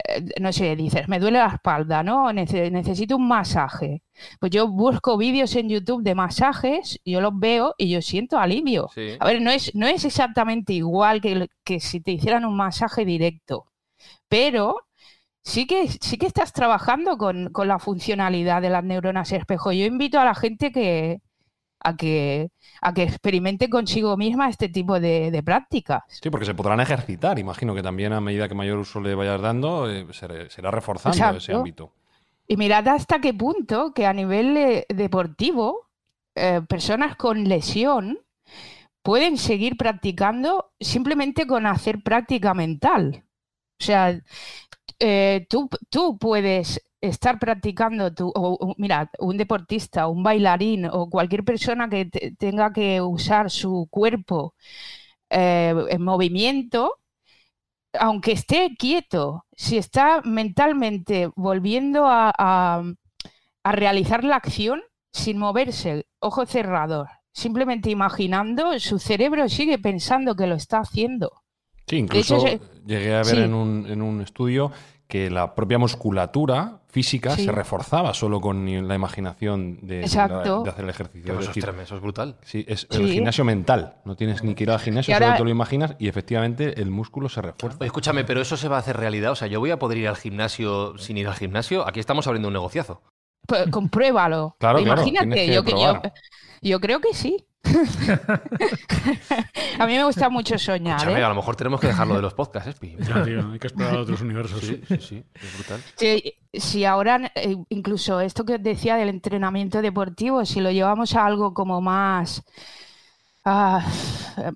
eh, no sé, dices, me duele la espalda, ¿no? Nece- necesito un masaje. Pues yo busco vídeos en YouTube de masajes, yo los veo y yo siento alivio. Sí. A ver, no es, no es exactamente igual que, que si te hicieran un masaje directo, pero sí que, sí que estás trabajando con, con la funcionalidad de las neuronas espejo. Yo invito a la gente que, a, que, a que experimente consigo misma este tipo de, de prácticas. Sí, porque se podrán ejercitar. Imagino que también a medida que mayor uso le vayas dando, eh, se, se irá reforzando Exacto. ese ámbito. Y mirad hasta qué punto que a nivel eh, deportivo, eh, personas con lesión pueden seguir practicando simplemente con hacer práctica mental. O sea, eh, tú, puedes estar practicando, tu, o, mira, un deportista, un bailarín o cualquier persona que te- tenga que usar su cuerpo eh, en movimiento, aunque esté quieto, si está mentalmente volviendo a, realizar la acción sin moverse, ojo cerrado, simplemente imaginando, su cerebro sigue pensando que lo está haciendo. Sí, incluso hecho, llegué a ver sí. en, un, en un estudio que la propia musculatura física Sí. se reforzaba solo con la imaginación de, de, Exacto. de hacer el ejercicio. Eso es decir, tremendo, eso es brutal. Sí, es Sí. el gimnasio mental. No tienes ni que ir al gimnasio, ahora- solo te lo imaginas y efectivamente el músculo se refuerza. Oye, escúchame, pero eso se va a hacer realidad. O sea, yo voy a poder ir al gimnasio sin ir al gimnasio. Aquí estamos abriendo un negociazo. Pues compruébalo. Claro, Imagínate, yo, que- yo, probar. yo creo que sí. a mí me gusta mucho soñar. ¿eh? a lo mejor tenemos que dejarlo de los podcasts, Espi. Ya, tío, hay que explorar otros universos. Sí, sí, sí, es brutal. Si, si ahora, eh, incluso esto que os decía del entrenamiento deportivo, si lo llevamos a algo como más ah,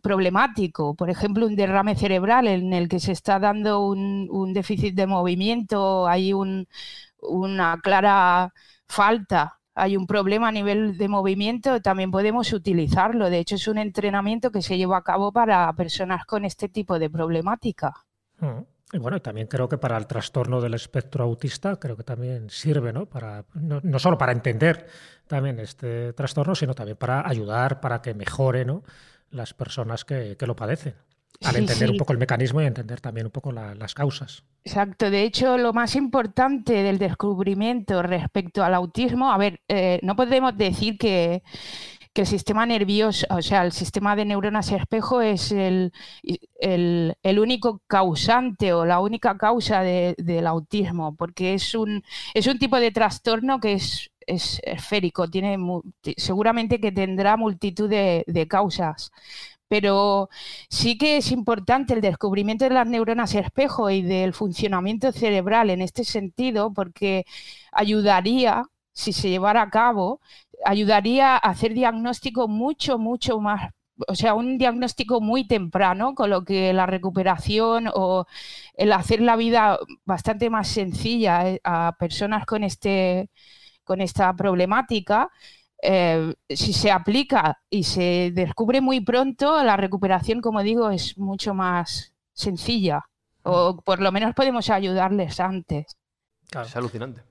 problemático, por ejemplo, un derrame cerebral en el que se está dando un, un déficit de movimiento, hay un- una clara falta, hay un problema a nivel de movimiento, también podemos utilizarlo. De hecho, es un entrenamiento que se lleva a cabo para personas con este tipo de problemática. Mm. Y bueno, también creo que para el trastorno del espectro autista, creo que también sirve, ¿no? Para, no, solo para entender también este trastorno, sino también para ayudar, para que mejore, las personas que, que lo padecen. Al entender sí. un poco el mecanismo y entender también un poco la- las causas. Exacto, de hecho, lo más importante del descubrimiento respecto al autismo, a ver, eh, no podemos decir que, que el sistema nervioso, o sea, el sistema de neuronas espejo es el, el- el único causante o la única causa de- del autismo, porque es un, es un tipo de trastorno que es, es esférico, tiene, seguramente que tendrá multitud de, de causas. Pero sí que es importante el descubrimiento de las neuronas espejo y del funcionamiento cerebral en este sentido, porque ayudaría, si se llevara a cabo, ayudaría a hacer diagnóstico mucho, mucho más, o sea, un diagnóstico muy temprano, con lo que la recuperación o el hacer la vida bastante más sencilla eh, a personas con este con esta problemática, eh, si se aplica y se descubre muy pronto, la recuperación, como digo, es mucho más sencilla. O por lo menos podemos ayudarles antes. Claro. Es alucinante.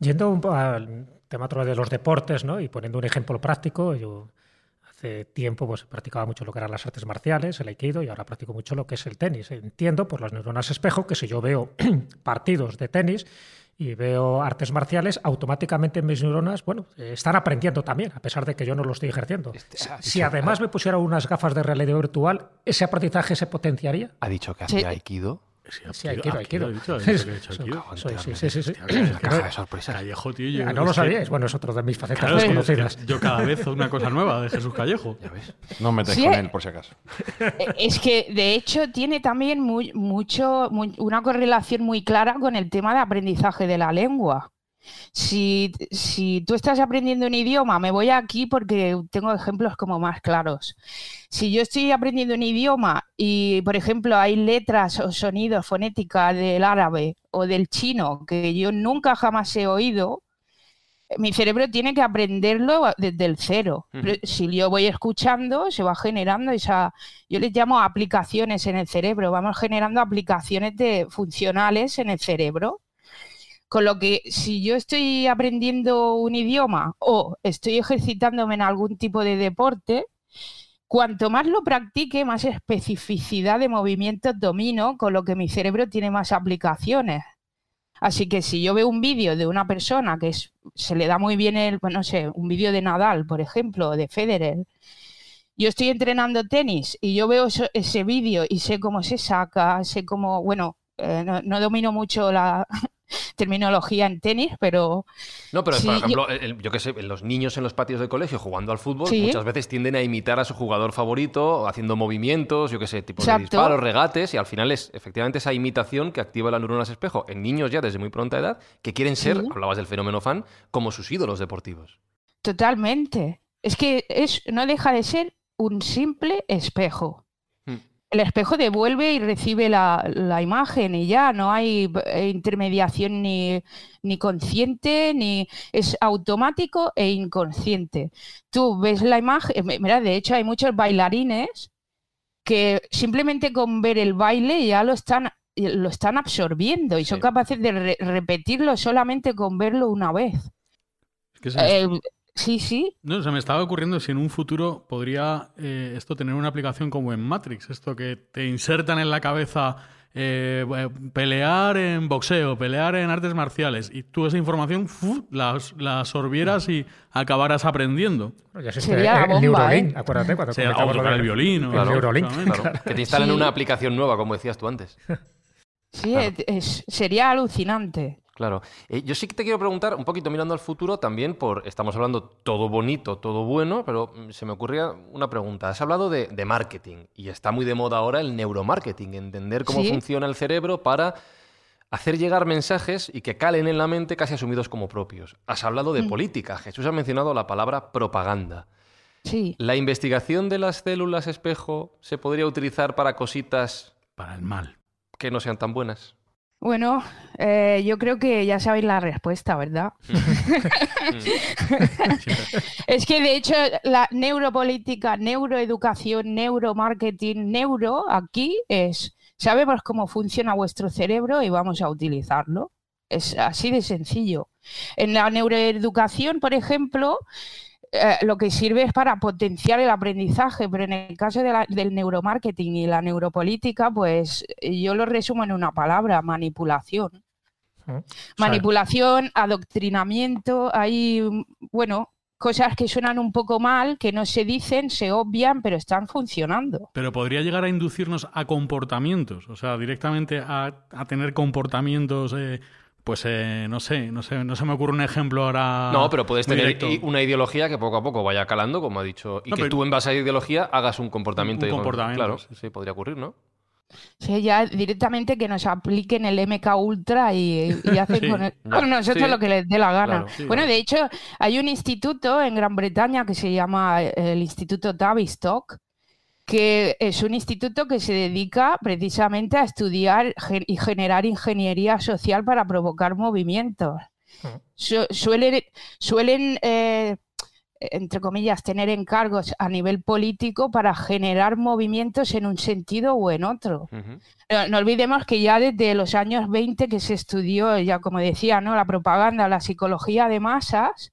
Yendo al tema otro de los deportes, ¿no? Y poniendo un ejemplo práctico, yo hace tiempo pues practicaba mucho lo que eran las artes marciales, el aikido, y ahora practico mucho lo que es el tenis. Entiendo por las neuronas espejo que si yo veo partidos de tenis y veo artes marciales, automáticamente mis neuronas, bueno, están aprendiendo también, a pesar de que yo no lo estoy ejerciendo. Este, Si- ah, si además me pusiera unas gafas de realidad virtual, ¿ese aprendizaje se potenciaría? ¿Ha dicho que Sí. hacía Aikido? Sí, Aikido, Aikido. Caja de sorpresas. Callejo, tío. yo- Ah, no lo es que- sabíais. Bueno, es otro de mis facetas Claro, desconocidas. yo cada vez una cosa nueva de Jesús Callejo. No metes Sí, con eh. él, por si acaso. Eh, Es que de hecho tiene también muy- mucho, muy- una correlación muy clara con el tema de aprendizaje de la lengua. Si, si tú estás aprendiendo un idioma, me voy aquí porque tengo ejemplos como más claros. Si yo estoy aprendiendo un idioma y, por ejemplo, hay letras o sonidos, fonética del árabe o del chino que yo nunca jamás he oído, mi cerebro tiene que aprenderlo desde el cero. Si yo voy escuchando, se va generando esa, yo les llamo aplicaciones en el cerebro, vamos generando aplicaciones de, funcionales en el cerebro. Con lo que si yo estoy aprendiendo un idioma o estoy ejercitándome en algún tipo de deporte, cuanto más lo practique, más especificidad de movimientos domino, con lo que mi cerebro tiene más aplicaciones. Así que si yo veo un vídeo de una persona que es- se le da muy bien el, pues no sé, un vídeo de Nadal, por ejemplo, o de Federer, yo estoy entrenando tenis y yo veo ese vídeo y sé cómo se saca, sé cómo, bueno, eh, no, no domino mucho la terminología en tenis, pero No, pero Sí, por ejemplo, el- yo qué sé, los niños en los patios de colegio jugando al fútbol Sí. muchas veces tienden a imitar a su jugador favorito, haciendo movimientos, yo qué sé, tipos de disparos, regates, y al final es efectivamente esa imitación que activa las neuronas espejo en niños ya desde muy pronta edad que quieren ser, Sí. hablabas del fenómeno fan, como sus ídolos deportivos. totalmente. Es que es, no deja de ser un simple espejo. El espejo devuelve y recibe la, la imagen y ya no hay eh, intermediación ni, ni consciente, ni es automático e inconsciente. Tú ves la imagen, eh, mira, de hecho hay muchos bailarines que simplemente con ver el baile ya lo están, lo están absorbiendo y son Sí. capaces de re- repetirlo solamente con verlo una vez. Es que Eh, sí, sí, No, se me estaba ocurriendo si en un futuro podría eh, esto tener una aplicación como en Matrix, esto que te insertan en la cabeza eh, eh, pelear en boxeo, pelear en artes marciales, y tú esa información la, la absorbieras y acabaras aprendiendo. Ya existe Sería el bomba, Neurolink, ¿eh? acuérdate cuando lo tocar el violín. Neurolink. Claro, que te instalan Sí. una aplicación nueva, como decías tú antes. sí, es- sería alucinante. Claro. Eh, yo sí que te quiero preguntar, un poquito mirando al futuro, también por. Estamos hablando todo bonito, todo bueno, pero mm, se me ocurría una pregunta. Has hablado de, de marketing y está muy de moda ahora el neuromarketing, entender cómo Sí. funciona el cerebro para hacer llegar mensajes y que calen en la mente casi asumidos como propios. Has hablado de Mm. política. Jesús ha mencionado la palabra propaganda. Sí. ¿La investigación de las células espejo se podría utilizar para cositas Para el mal. que no sean tan buenas? Bueno, eh, yo creo que ya sabéis la respuesta, ¿verdad? es que de hecho la neuropolítica, neuroeducación, neuromarketing, neuro aquí es, sabemos cómo funciona vuestro cerebro y vamos a utilizarlo. Es así de sencillo. En la neuroeducación, por ejemplo, eh, lo que sirve es para potenciar el aprendizaje, pero en el caso de la- del neuromarketing y la neuropolítica, pues yo lo resumo en una palabra, manipulación. sea, Manipulación, adoctrinamiento, hay, mm, bueno, cosas que suenan un poco mal, que no se dicen, se obvian, pero están funcionando. Pero podría llegar a inducirnos a comportamientos, o sea, directamente a, a tener comportamientos, eh, pues eh, no sé, no sé, no se me ocurre un ejemplo ahora. No, pero puedes tener directo. una ideología que poco a poco vaya calando, como ha dicho, y No, que pero- tú en base a ideología hagas un comportamiento. Un comportamiento, Claro, sí. sí, podría ocurrir, ¿no? Sí, ya directamente que nos apliquen el MK Ultra y, y hacen Sí, con, el- ya. con nosotros Sí. lo que les dé la gana. Claro, sí, bueno, claro. de hecho, hay un instituto en Gran Bretaña que se llama eh, el Instituto Tavistock, que es un instituto que se dedica precisamente a estudiar y generar ingeniería social para provocar movimientos. Su- suelen, suelen eh, entre comillas, tener encargos a nivel político para generar movimientos en un sentido o en otro. No olvidemos que ya desde los años 20 que se estudió, ya como decía, ¿no? la propaganda, la psicología de masas,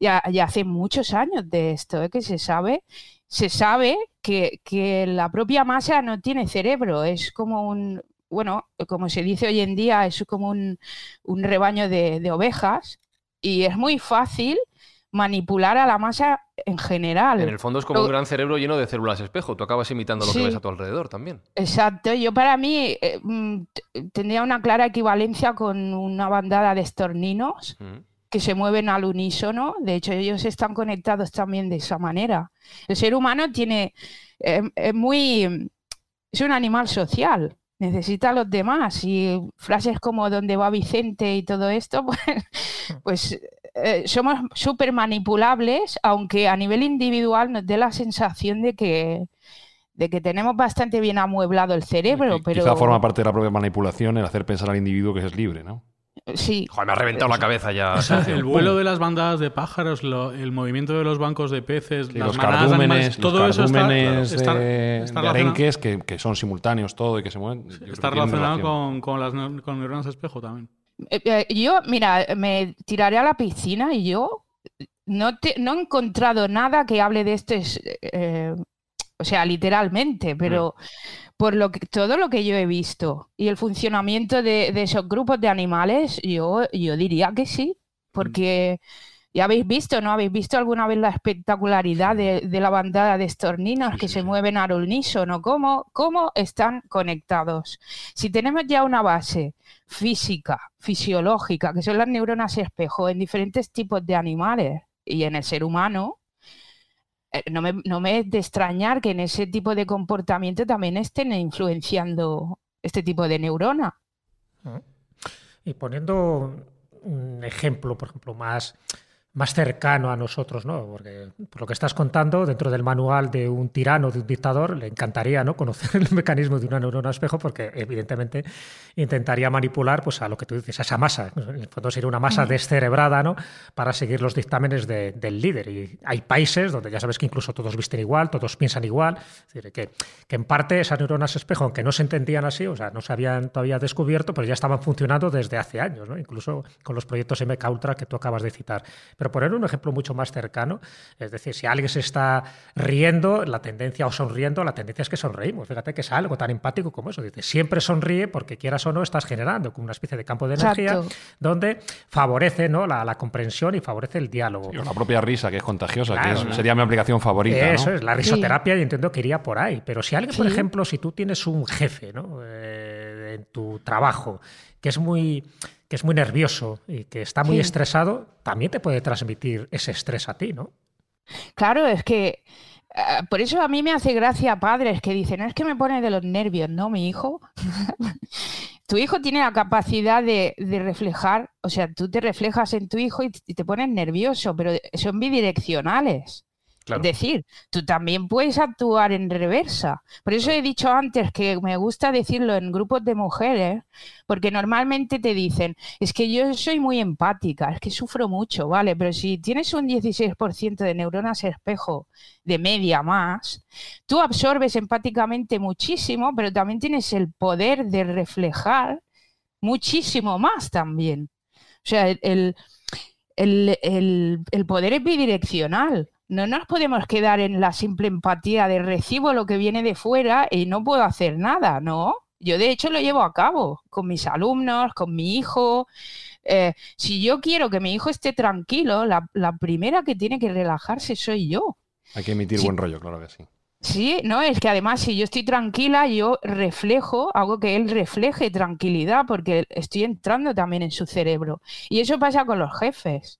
ya, ya hace muchos años de esto, ¿eh? que se sabe, se sabe que, que la propia masa no tiene cerebro, es como un, bueno, como se dice hoy en día, es como un, un rebaño de, de ovejas y es muy fácil manipular a la masa en general. En el fondo es como un gran cerebro lleno de células espejo. Tú acabas imitando lo que ves a tu alrededor también. Exacto. Yo para mí eh, mm, tendría una clara equivalencia con una bandada de estorninos que se mueven al unísono. De hecho, ellos están conectados también de esa manera. El ser humano tiene... Eh, es muy... Es un animal social necesita a los demás y frases como ¿dónde va Vicente? y todo esto, pues, pues eh, somos súper manipulables, aunque a nivel individual nos dé la sensación de que, de que tenemos bastante bien amueblado el cerebro. pero... Quizá forma parte de la propia manipulación el hacer pensar al individuo que es libre, ¿no? Sí. Joder, me ha reventado la cabeza ya. el vuelo de las bandadas de pájaros, el movimiento de los bancos de peces, las los cardúmenes, todo eso está, de, arenques que, que, son simultáneos todo y que se mueven. está relacionado con, con, las con neuronas espejo también. Eh, eh, yo, mira, me tiraré a la piscina y yo no, no he encontrado nada que hable de esto, eh, o sea, literalmente, pero por lo que, todo lo que yo he visto y el funcionamiento de, esos grupos de animales, yo, yo diría que sí, porque ya habéis visto, ¿no? ¿Habéis visto alguna vez la espectacularidad de, la bandada de estorninos que se mueven al unísono? ¿Cómo, ¿Cómo están conectados? Si tenemos ya una base física, fisiológica, que son las neuronas espejo en diferentes tipos de animales y en el ser humano, no me, no me es de extrañar que en ese tipo de comportamiento también estén influenciando este tipo de neurona. Y poniendo un ejemplo, por ejemplo, más más cercano a nosotros, ¿no? Porque por lo que estás contando, dentro del manual de un tirano, de un dictador, le encantaría ¿no? conocer el mecanismo de una neurona espejo, porque evidentemente intentaría manipular pues, a lo que tú dices, a esa masa. En el fondo sería una masa descerebrada ¿no? para seguir los dictámenes del líder. Y hay países donde ya sabes que incluso todos visten igual, todos piensan igual. Es decir, que, que en parte esas neuronas espejo, aunque no se entendían así, o sea, no se habían todavía descubierto, pero ya estaban funcionando desde hace años, ¿no? incluso con los proyectos MK Ultra que tú acabas de citar. Pero poner un ejemplo mucho más cercano, es decir, si alguien se está riendo, la tendencia o sonriendo, la tendencia es que sonreímos. Fíjate que es algo tan empático como eso. Dice, siempre sonríe porque quieras o no estás generando como una especie de campo de energía donde favorece ¿no? la, comprensión y favorece el diálogo. Y la propia risa, que es contagiosa, que sería mi aplicación favorita. Eso es, la risoterapia y entiendo que iría por ahí. Pero si alguien, por ejemplo, si tú tienes un jefe ¿no? Eh, en tu trabajo que es muy que es muy nervioso y que está muy estresado, también te puede transmitir ese estrés a ti, ¿no? Claro, es que eh, por eso a mí me hace gracia padres que dicen, es que me pone de los nervios, ¿no, mi hijo? tu hijo tiene la capacidad de, reflejar, o sea, tú te reflejas en tu hijo y te pones nervioso, pero son bidireccionales. Es decir, tú también puedes actuar en reversa. Por eso he dicho antes que me gusta decirlo en grupos de mujeres, porque normalmente te dicen, es que yo soy muy empática, es que sufro mucho, ¿vale? Pero si tienes un 16% de neuronas espejo de media más, tú absorbes empáticamente muchísimo, pero también tienes el poder de reflejar muchísimo más también. O sea, el, el poder es bidireccional no nos podemos quedar en la simple empatía de recibo lo que viene de fuera y no puedo hacer nada, ¿no? Yo de hecho lo llevo a cabo con mis alumnos, con mi hijo. Eh, si yo quiero que mi hijo esté tranquilo, la, primera que tiene que relajarse soy yo. Hay que emitir buen rollo, claro que sí. Sí, no, es que además si yo estoy tranquila, yo reflejo, hago que él refleje tranquilidad porque estoy entrando también en su cerebro. Y eso pasa con los jefes.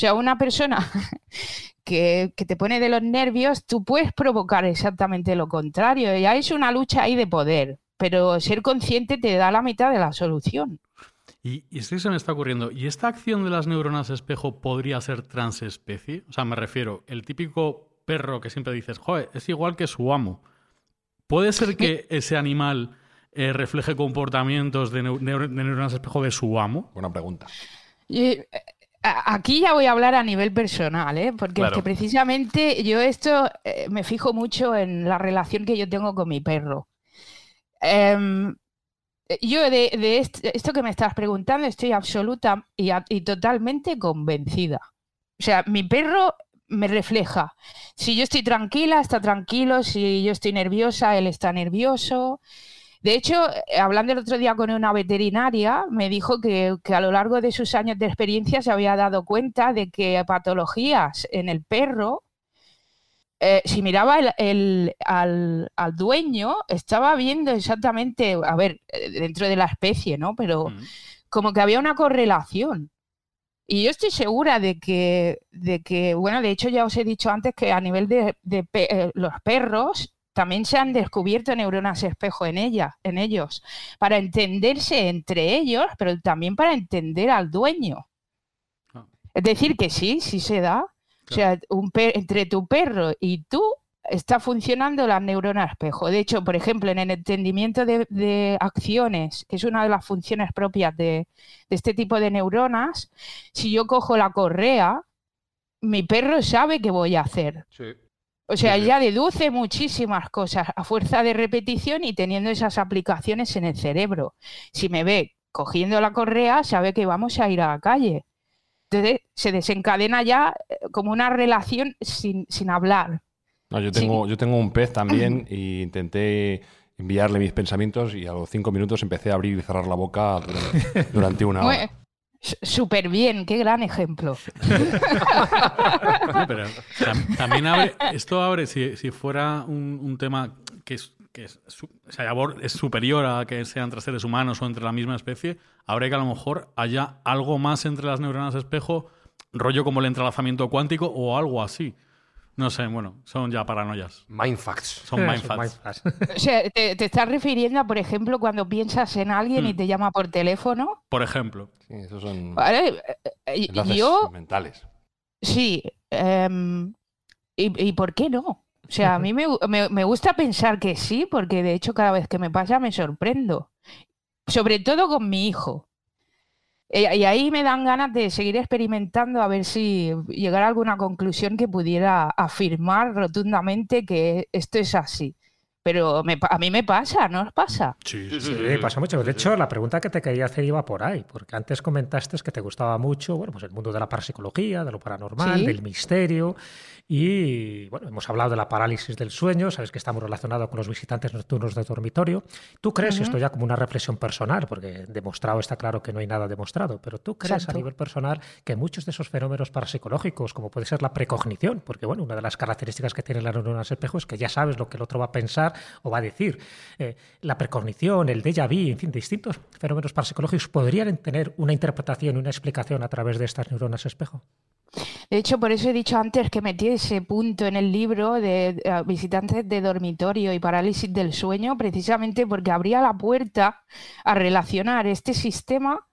O sea, una persona que, te pone de los nervios, tú puedes provocar exactamente lo contrario. Ya es una lucha ahí de poder, pero ser consciente te da la mitad de la solución. Y, y esto se me está ocurriendo. ¿Y esta acción de las neuronas espejo podría ser transespecie? O sea, me refiero, el típico perro que siempre dices, joder, es igual que su amo. ¿Puede ser que ese animal eh, refleje comportamientos de, neuronas espejo de su amo? Buena pregunta. Y, Aquí ya voy a hablar a nivel personal, ¿eh? porque es que precisamente yo esto eh, me fijo mucho en la relación que yo tengo con mi perro. Em, yo de, esto que me estás preguntando estoy absoluta y, y, totalmente convencida. O sea, mi perro me refleja. Si yo estoy tranquila, está tranquilo. Si yo estoy nerviosa, él está nervioso. De hecho, eh, hablando el otro día con una veterinaria, me dijo que, a lo largo de sus años de experiencia se había dado cuenta de que patologías en el perro, eh, si miraba el, al, dueño, estaba viendo exactamente, a ver, eh, dentro de la especie, ¿no? Pero como que había una correlación. Y yo estoy segura de que, de que, bueno, de hecho ya os he dicho antes que a nivel de, los perros también se han descubierto neuronas espejo en ella, en ellos, para entenderse entre ellos, pero también para entender al dueño. Ah. Es decir, que sí, sí se da. O sea, un entre tu perro y tú está funcionando la neurona espejo. De hecho, por ejemplo, en el entendimiento de, acciones, que es una de las funciones propias de, de, este tipo de neuronas, si yo cojo la correa, mi perro sabe qué voy a hacer. Sí. O sea, ya deduce muchísimas cosas a fuerza de repetición y teniendo esas aplicaciones en el cerebro. Si me ve cogiendo la correa, sabe que vamos a ir a la calle. Entonces se desencadena ya eh, como una relación sin, hablar. No, yo tengo, yo tengo un pez también e intenté enviarle mis pensamientos y a los cinco minutos empecé a abrir y cerrar la boca durante, una hora. Súper bien, qué gran ejemplo. también abre, esto abre, si, fuera un, tema que es, que es, es, superior a que sean entre seres humanos o entre la misma especie, abre que a lo mejor haya algo más entre las neuronas espejo, rollo como el entrelazamiento cuántico o algo así. No sé, bueno, son ya paranoias. Mindfacts. Son mindfacts. o sea, ¿te, estás refiriendo a, por ejemplo, cuando piensas en alguien y hmm. te llama por teléfono? Por ejemplo. Sí, esos son vale. Eh, yo, mentales. Sí. Em, y, por qué no? O sea, a mí me, me, gusta pensar que sí, porque de hecho cada vez que me pasa me sorprendo. Sobre todo con mi hijo. Eh, y ahí me dan ganas de seguir experimentando a ver si llegar a alguna conclusión que pudiera afirmar rotundamente que esto es así. Pero a mí me pasa, ¿no os pasa? Sí, sí, sí, pasa mucho. De hecho, la pregunta que te quería hacer iba por ahí, porque antes comentaste que te gustaba mucho bueno, pues el mundo de la parapsicología, de lo paranormal, del misterio. Y bueno, hemos hablado de la parálisis del sueño, sabes que estamos relacionados con los visitantes nocturnos de dormitorio. ¿Tú crees, esto ya como una reflexión personal, porque demostrado está claro que no hay nada demostrado, pero tú crees a nivel personal que muchos de esos fenómenos parapsicológicos, como puede ser la precognición, porque bueno, una de las características que tiene la neurona espejo es que ya sabes lo que el otro va a pensar o va a decir, eh, la precognición, el déjà vu, en fin, distintos fenómenos parapsicológicos podrían tener una interpretación y una explicación a través de estas neuronas espejo. De hecho, por eso he dicho antes que metí ese punto en el libro de eh, visitantes de dormitorio y parálisis del sueño, precisamente porque abría la puerta a relacionar este sistema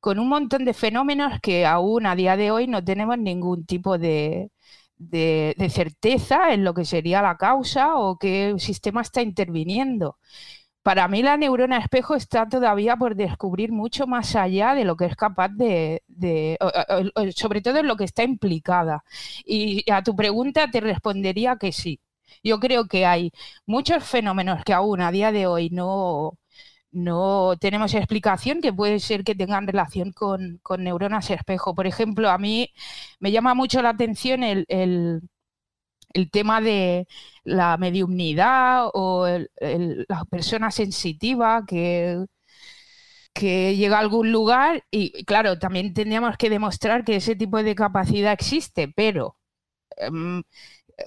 con un montón de fenómenos que aún a día de hoy no tenemos ningún tipo de, de, certeza en lo que sería la causa o qué sistema está interviniendo para mí la neurona espejo está todavía por descubrir mucho más allá de lo que es capaz de, sobre todo en lo que está implicada. Y a tu pregunta te respondería que sí. Yo creo que hay muchos fenómenos que aún a día de hoy no, no tenemos explicación que puede ser que tengan relación con, neuronas espejo. Por ejemplo, a mí me llama mucho la atención el tema de la mediumnidad o la persona sensitiva que, que llega a algún lugar y claro, también tendríamos que demostrar que ese tipo de capacidad existe, pero em,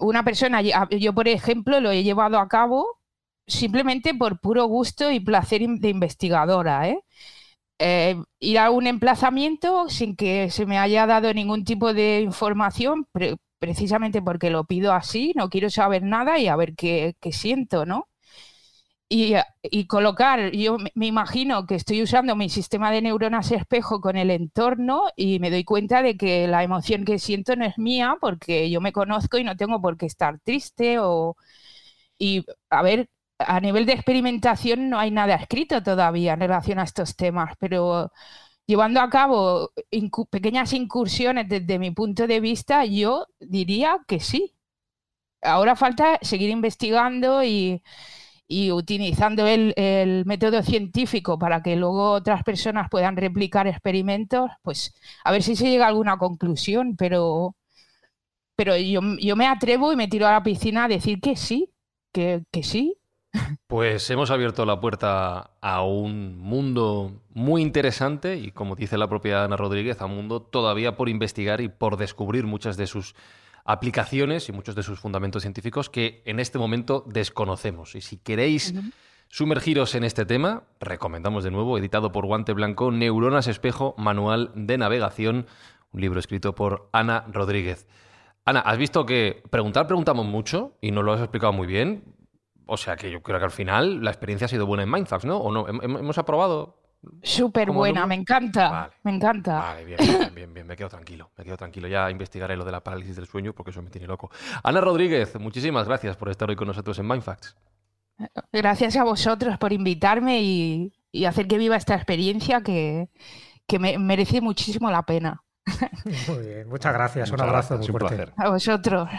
una persona, yo por ejemplo lo he llevado a cabo simplemente por puro gusto y placer de investigadora, ¿eh? Eh, ir a un emplazamiento sin que se me haya dado ningún tipo de información, precisamente porque lo pido así, no quiero saber nada y a ver qué, siento, ¿no? Y, colocar, yo me imagino que estoy usando mi sistema de neuronas espejo con el entorno y me doy cuenta de que la emoción que siento no es mía porque yo me conozco y no tengo por qué estar triste o... Y a ver, a nivel de experimentación no hay nada escrito todavía en relación a estos temas, pero llevando a cabo pequeñas incursiones desde mi punto de vista, yo diría que sí. Ahora falta seguir investigando y, utilizando el, método científico para que luego otras personas puedan replicar experimentos, pues a ver si se llega a alguna conclusión, pero, pero yo, me atrevo y me tiro a la piscina a decir que sí, que, que sí, Pues hemos abierto la puerta a un mundo muy interesante y, como dice la propia Ana Rodríguez, a un mundo todavía por investigar y por descubrir muchas de sus aplicaciones y muchos de sus fundamentos científicos que en este momento desconocemos. Y si queréis sumergiros en este tema, recomendamos de nuevo, editado por Guante Blanco, Neuronas Espejo, Manual de Navegación, un libro escrito por Ana Rodríguez. Ana, has visto que preguntar preguntamos mucho y nos lo has explicado muy bien. O sea que yo creo que al final la experiencia ha sido buena en Mindfax, ¿no? ¿O no? ¿Hem- ¿Hemos aprobado? Súper ¿Cómo buena, me encanta. Vale. Me encanta. Vale, bien, bien, bien, bien, me quedo tranquilo, me quedo tranquilo. Ya investigaré lo de la parálisis del sueño porque eso me tiene loco. Ana Rodríguez, muchísimas gracias por estar hoy con nosotros en Mindfax. Gracias a vosotros por invitarme y, y hacer que viva esta experiencia que, que me merece muchísimo la pena. Muy bien, muchas gracias. Muchas un abrazo gracias, muy un fuerte. placer. A vosotros.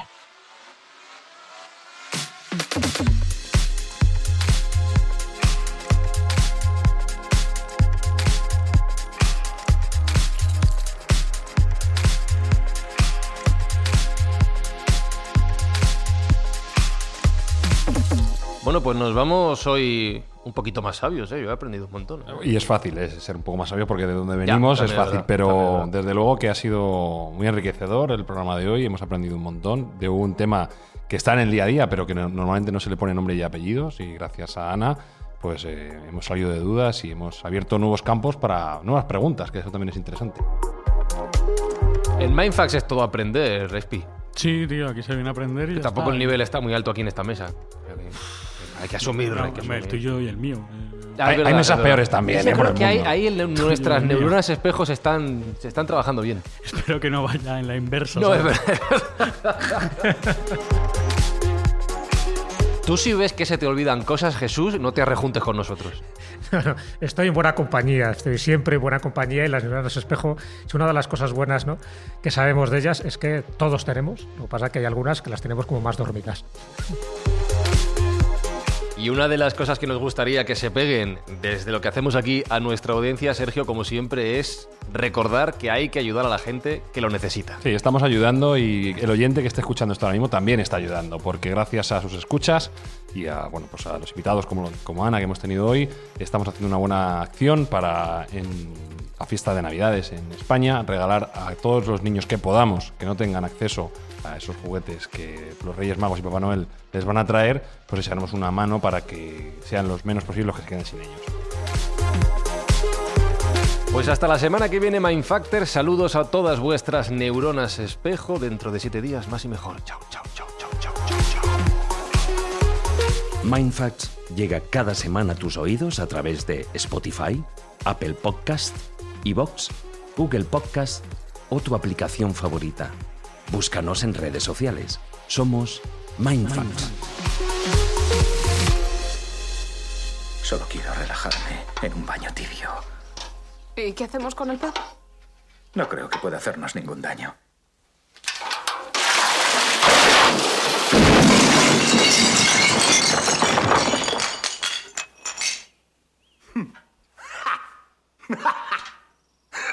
Bueno, pues nos vamos hoy un poquito más sabios, ¿eh? Yo he aprendido un montón. ¿eh? Y es fácil, es ser un poco más sabio porque de donde venimos es también es fácil, verdad, pero desde luego que ha sido muy enriquecedor el programa de hoy, hemos aprendido un montón de un tema que está en el día a día, pero que no- normalmente no se le pone nombre y apellidos y gracias a Ana pues eh, hemos salido de dudas y hemos abierto nuevos campos para nuevas preguntas, que eso también es interesante. En Mindfax es todo aprender, Respi. Sí, tío, aquí se viene a aprender y ya Tampoco está. el nivel está muy alto aquí en esta mesa. Creo que Hay que asumirlo. Hay que el tuyo y el mío. Ah, es hay, verdad, hay es mesas verdad. peores también. Sí, eh, porque el ahí, ahí el- nuestras neuronas espejos están, se están trabajando bien. espero que no vaya en la inversa. No, es ¿sabes? verdad. Tú si ves que se te olvidan cosas, Jesús, no te rejuntes con nosotros. Estoy en buena compañía, estoy siempre en buena compañía y las neuronas espejo es una de las cosas buenas ¿no? que sabemos de ellas, es que todos tenemos, lo que pasa es que hay algunas que las tenemos como más dormidas. Y una de las cosas que nos gustaría que se peguen desde lo que hacemos aquí a nuestra audiencia, Sergio, como siempre, es recordar que hay que ayudar a la gente que lo necesita. Sí, estamos ayudando y el oyente que esté escuchando esto ahora mismo también está ayudando, porque gracias a sus escuchas y a, bueno, pues a los invitados como, como Ana que hemos tenido hoy, estamos haciendo una buena acción para en la fiesta de Navidades en España regalar a todos los niños que podamos, que no tengan acceso a esos juguetes que los Reyes Magos y Papá Noel les van a traer, pues echaremos una mano para que sean los menos posibles los que se queden sin ellos. Pues hasta la semana que viene, Mindfactor. Saludos a todas vuestras neuronas espejo. Dentro de siete días, más y mejor. Chao, chao, chao, chao, chao, chao, chao. Mindfacts llega cada semana a tus oídos a través de Spotify, Apple Podcast, Evox, Google Podcast o tu aplicación favorita. Búscanos en redes sociales. Somos Mindfacts. Solo quiero relajarme en un baño tibio. ¿Y qué hacemos con el perro? No creo que pueda hacernos ningún daño.